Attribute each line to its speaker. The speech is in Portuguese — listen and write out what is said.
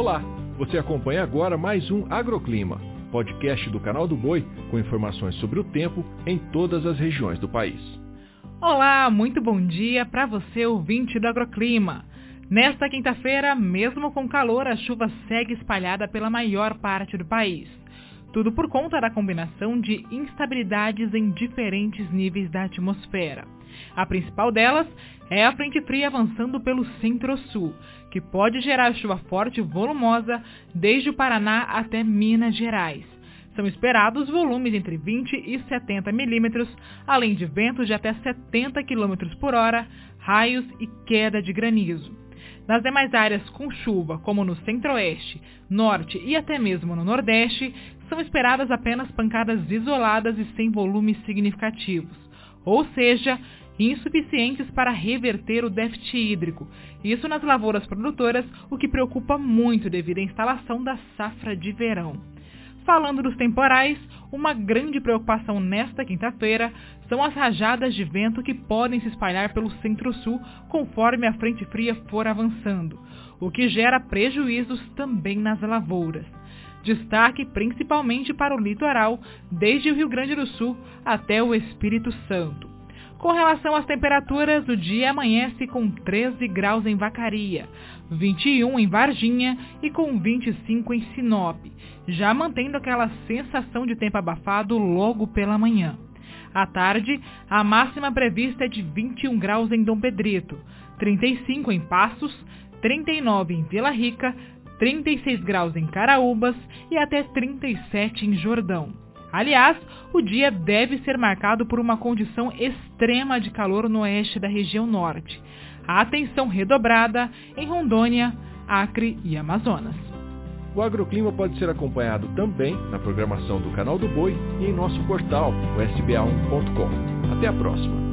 Speaker 1: Olá, você acompanha agora mais um Agroclima, podcast do canal do Boi com informações sobre o tempo em todas as regiões do país.
Speaker 2: Olá, muito bom dia para você ouvinte do Agroclima. Nesta quinta-feira, mesmo com calor, a chuva segue espalhada pela maior parte do país. Tudo por conta da combinação de instabilidades em diferentes níveis da atmosfera. A principal delas é a frente fria avançando pelo centro-sul, que pode gerar chuva forte e volumosa desde o Paraná até Minas Gerais. São esperados volumes entre 20 e 70 milímetros, além de ventos de até 70 km por hora, raios e queda de granizo. Nas demais áreas com chuva, como no centro-oeste, norte e até mesmo no nordeste, são esperadas apenas pancadas isoladas e sem volumes significativos, ou seja, insuficientes para reverter o déficit hídrico. Isso nas lavouras produtoras, o que preocupa muito devido à instalação da safra de verão. Falando dos temporais, uma grande preocupação nesta quinta-feira são as rajadas de vento que podem se espalhar pelo centro-sul conforme a frente fria for avançando, o que gera prejuízos também nas lavouras. Destaque principalmente para o litoral, desde o Rio Grande do Sul até o Espírito Santo. Com relação às temperaturas, o dia amanhece com 13 graus em Vacaria, 21 em Varginha e com 25 em Sinop, já mantendo aquela sensação de tempo abafado logo pela manhã. À tarde, a máxima prevista é de 21 graus em Dom Pedrito, 35 em Passos, 39 em Vila Rica, 36 graus em Caraúbas e até 37 em Jordão. Aliás, o dia deve ser marcado por uma condição extrema de calor no oeste da região norte. A atenção redobrada em Rondônia, Acre e Amazonas.
Speaker 1: O agroclima pode ser acompanhado também na programação do Canal do Boi e em nosso portal, o sba1.com. Até a próxima!